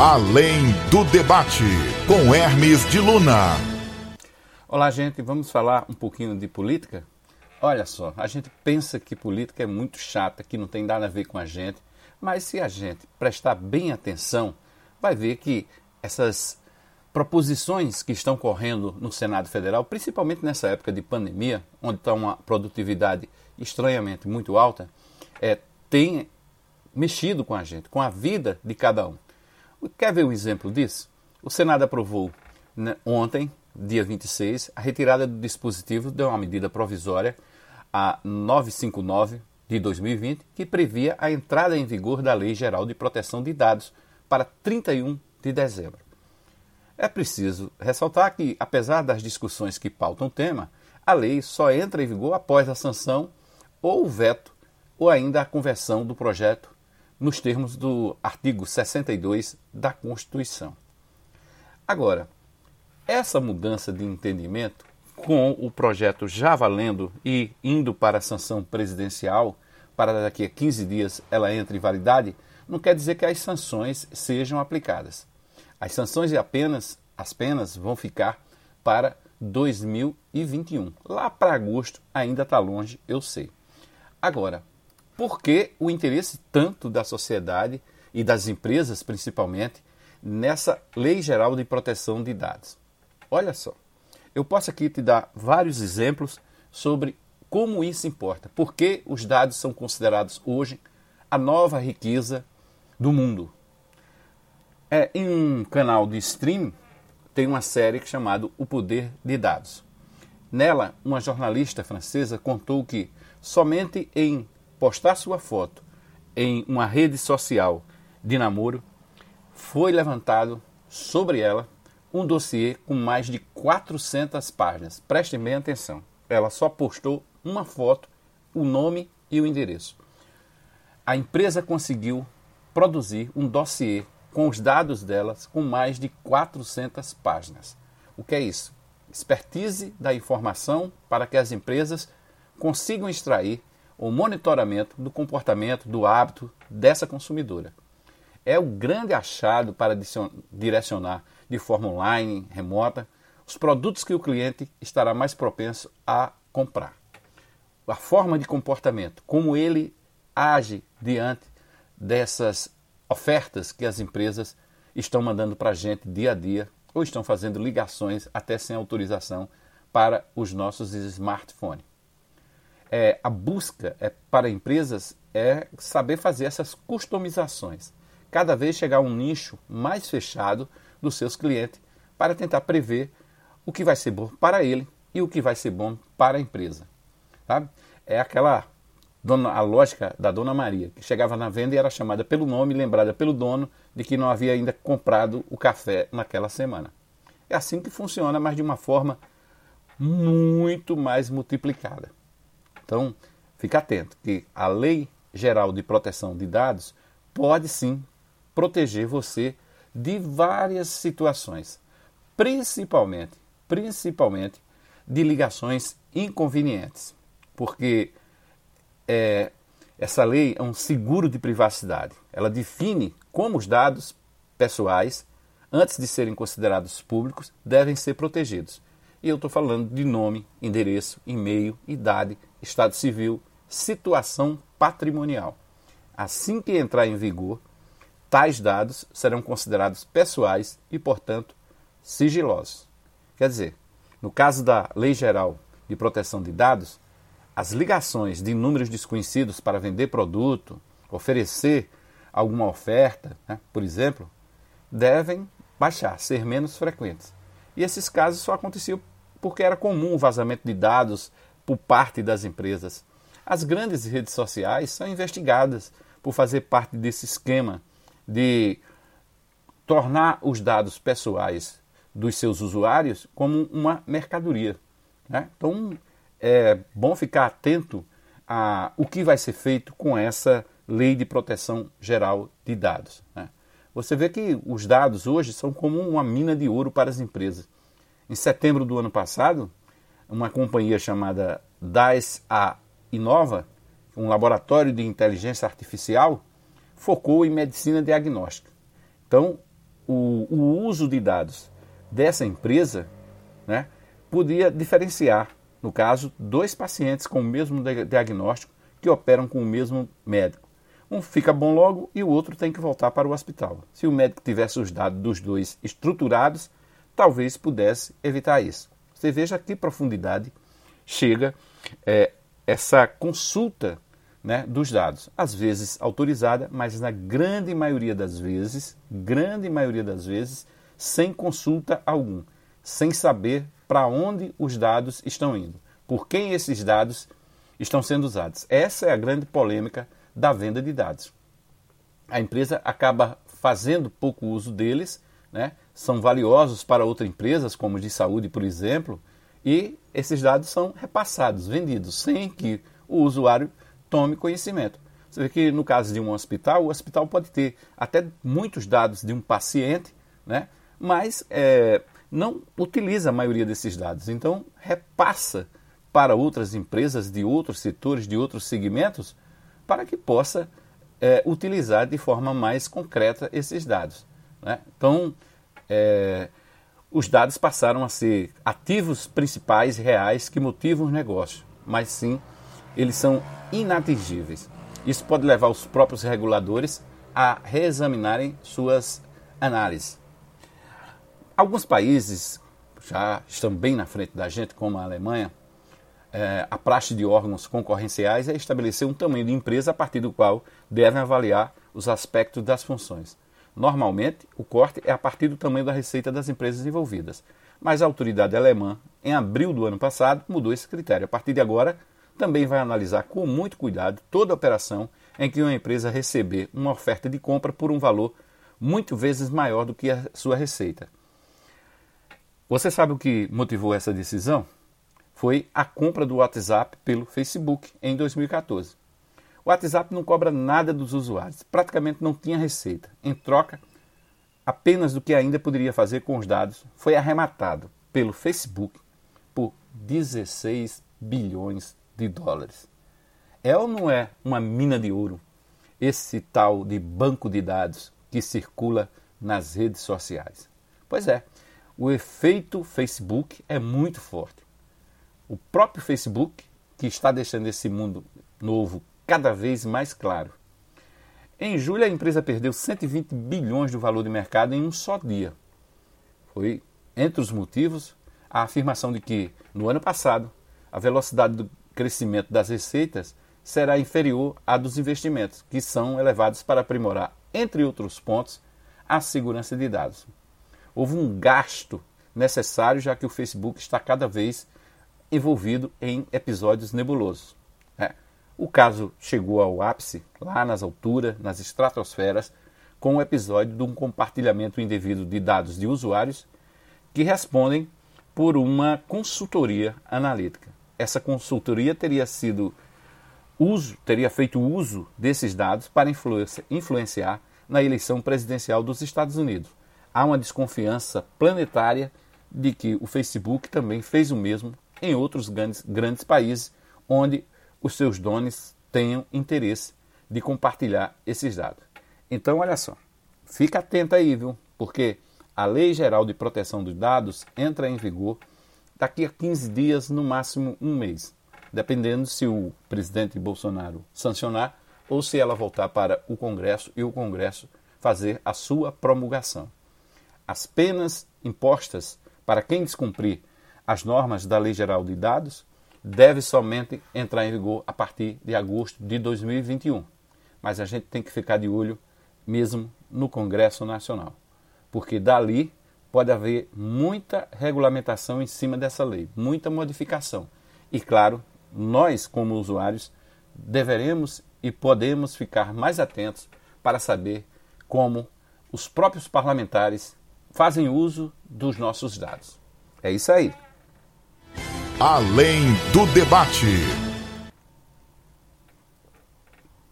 Além do debate, com Hermes de Luna. Olá, gente. Vamos falar um pouquinho de política? Olha só, a gente pensa que política é muito chata, que não tem nada a ver com a gente, mas se a gente prestar bem atenção, vai ver que essas proposições que estão correndo no Senado Federal, principalmente nessa época de pandemia, onde está uma produtividade estranhamente muito alta, é, tem mexido com a gente, com a vida de cada um. Quer ver um exemplo disso? O Senado aprovou né, ontem, dia 26, a retirada do dispositivo de uma medida provisória, a 959 de 2020, que previa a entrada em vigor da Lei Geral de Proteção de Dados para 31 de dezembro. É preciso ressaltar que, apesar das discussões que pautam o tema, a lei só entra em vigor após a sanção ou o veto ou ainda a conversão do projeto nos termos do artigo 62 da Constituição. Agora, essa mudança de entendimento, com o projeto já valendo e indo para a sanção presidencial, para daqui a 15 dias ela entre em validade, não quer dizer que as sanções sejam aplicadas. As sanções e apenas as penas vão ficar para 2021. Lá para agosto ainda está longe, eu sei. Agora, por que o interesse tanto da sociedade e das empresas, principalmente, nessa Lei Geral de Proteção de Dados? Olha só, eu posso aqui te dar vários exemplos sobre como isso importa, por que os dados são considerados hoje a nova riqueza do mundo. É, em um canal de streaming tem uma série chamada O Poder de Dados. Nela, uma jornalista francesa contou que somente em postar sua foto em uma rede social de namoro, foi levantado sobre ela um dossiê com mais de 400 páginas. Prestem bem atenção. Ela só postou uma foto, o nome e o endereço. A empresa conseguiu produzir um dossiê com os dados delas com mais de 400 páginas. O que é isso? Expertise da informação para que as empresas consigam extrair o monitoramento do comportamento, do hábito dessa consumidora. É o grande achado para direcionar de forma online, remota, os produtos que o cliente estará mais propenso a comprar. A forma de comportamento, como ele age diante dessas ofertas que as empresas estão mandando para a gente dia a dia ou estão fazendo ligações até sem autorização para os nossos smartphones é, a busca é, para empresas é saber fazer essas customizações. Cada vez chegar a um nicho mais fechado dos seus clientes para tentar prever o que vai ser bom para ele e o que vai ser bom para a empresa. Sabe? É aquela dona, a lógica da Dona Maria, que chegava na venda e era chamada pelo nome, lembrada pelo dono de que não havia ainda comprado o café naquela semana. É assim que funciona, mas de uma forma muito mais multiplicada. Então, fique atento que a Lei Geral de Proteção de Dados pode sim proteger você de várias situações, principalmente, principalmente de ligações inconvenientes, porque é, essa lei é um seguro de privacidade. Ela define como os dados pessoais, antes de serem considerados públicos, devem ser protegidos. E eu estou falando de nome, endereço, e-mail, idade, estado civil, situação patrimonial. Assim que entrar em vigor, tais dados serão considerados pessoais e, portanto, sigilosos. Quer dizer, no caso da Lei Geral de Proteção de Dados, as ligações de números desconhecidos para vender produto, oferecer alguma oferta, né, por exemplo, devem baixar, ser menos frequentes. E esses casos só aconteciam porque era comum o vazamento de dados por parte das empresas. As grandes redes sociais são investigadas por fazer parte desse esquema de tornar os dados pessoais dos seus usuários como uma mercadoria. Né? Então é bom ficar atento a o que vai ser feito com essa lei de proteção geral de dados. Né? Você vê que os dados hoje são como uma mina de ouro para as empresas. Em setembro do ano passado, uma companhia chamada DAS A Inova, um laboratório de inteligência artificial, focou em medicina diagnóstica. Então, o, o uso de dados dessa empresa né, podia diferenciar, no caso, dois pacientes com o mesmo diagnóstico que operam com o mesmo médico. Um fica bom logo e o outro tem que voltar para o hospital. Se o médico tivesse os dados dos dois estruturados, talvez pudesse evitar isso. Você veja que profundidade chega é, essa consulta né, dos dados. Às vezes autorizada, mas na grande maioria das vezes, grande maioria das vezes, sem consulta algum, sem saber para onde os dados estão indo, por quem esses dados estão sendo usados. Essa é a grande polêmica da venda de dados. A empresa acaba fazendo pouco uso deles, né? são valiosos para outras empresas, como de saúde, por exemplo, e esses dados são repassados, vendidos, sem que o usuário tome conhecimento. Você vê que no caso de um hospital, o hospital pode ter até muitos dados de um paciente, né? mas é, não utiliza a maioria desses dados. Então, repassa para outras empresas de outros setores, de outros segmentos, para que possa é, utilizar de forma mais concreta esses dados. Né? Então, é, os dados passaram a ser ativos principais reais que motivam os negócios, mas sim eles são inatingíveis. Isso pode levar os próprios reguladores a reexaminarem suas análises. Alguns países já estão bem na frente da gente, como a Alemanha, é, a praxe de órgãos concorrenciais é estabelecer um tamanho de empresa a partir do qual devem avaliar os aspectos das funções. Normalmente, o corte é a partir do tamanho da receita das empresas envolvidas. Mas a autoridade alemã, em abril do ano passado, mudou esse critério. A partir de agora, também vai analisar com muito cuidado toda operação em que uma empresa receber uma oferta de compra por um valor muito vezes maior do que a sua receita. Você sabe o que motivou essa decisão? Foi a compra do WhatsApp pelo Facebook em 2014. O WhatsApp não cobra nada dos usuários, praticamente não tinha receita. Em troca, apenas do que ainda poderia fazer com os dados, foi arrematado pelo Facebook por 16 bilhões de dólares. É ou não é uma mina de ouro esse tal de banco de dados que circula nas redes sociais? Pois é, o efeito Facebook é muito forte. O próprio Facebook, que está deixando esse mundo novo cada vez mais claro. Em julho, a empresa perdeu 120 bilhões do valor de mercado em um só dia. Foi, entre os motivos, a afirmação de que, no ano passado, a velocidade do crescimento das receitas será inferior à dos investimentos, que são elevados para aprimorar, entre outros pontos, a segurança de dados. Houve um gasto necessário, já que o Facebook está cada vez envolvido em episódios nebulosos. O caso chegou ao ápice, lá nas alturas, nas estratosferas, com o episódio de um compartilhamento indevido de dados de usuários que respondem por uma consultoria analítica. Essa consultoria teria sido uso, teria feito uso desses dados para influenciar na eleição presidencial dos Estados Unidos. Há uma desconfiança planetária de que o Facebook também fez o mesmo em outros grandes, grandes países onde os seus donos tenham interesse de compartilhar esses dados. Então, olha só, fica atento aí, viu? Porque a Lei Geral de Proteção dos Dados entra em vigor daqui a 15 dias, no máximo um mês, dependendo se o presidente Bolsonaro sancionar ou se ela voltar para o Congresso e o Congresso fazer a sua promulgação. As penas impostas para quem descumprir as normas da Lei Geral de Dados deve somente entrar em vigor a partir de agosto de 2021. Mas a gente tem que ficar de olho mesmo no Congresso Nacional, porque dali pode haver muita regulamentação em cima dessa lei, muita modificação. E claro, nós como usuários deveremos e podemos ficar mais atentos para saber como os próprios parlamentares fazem uso dos nossos dados. É isso aí. Além do debate.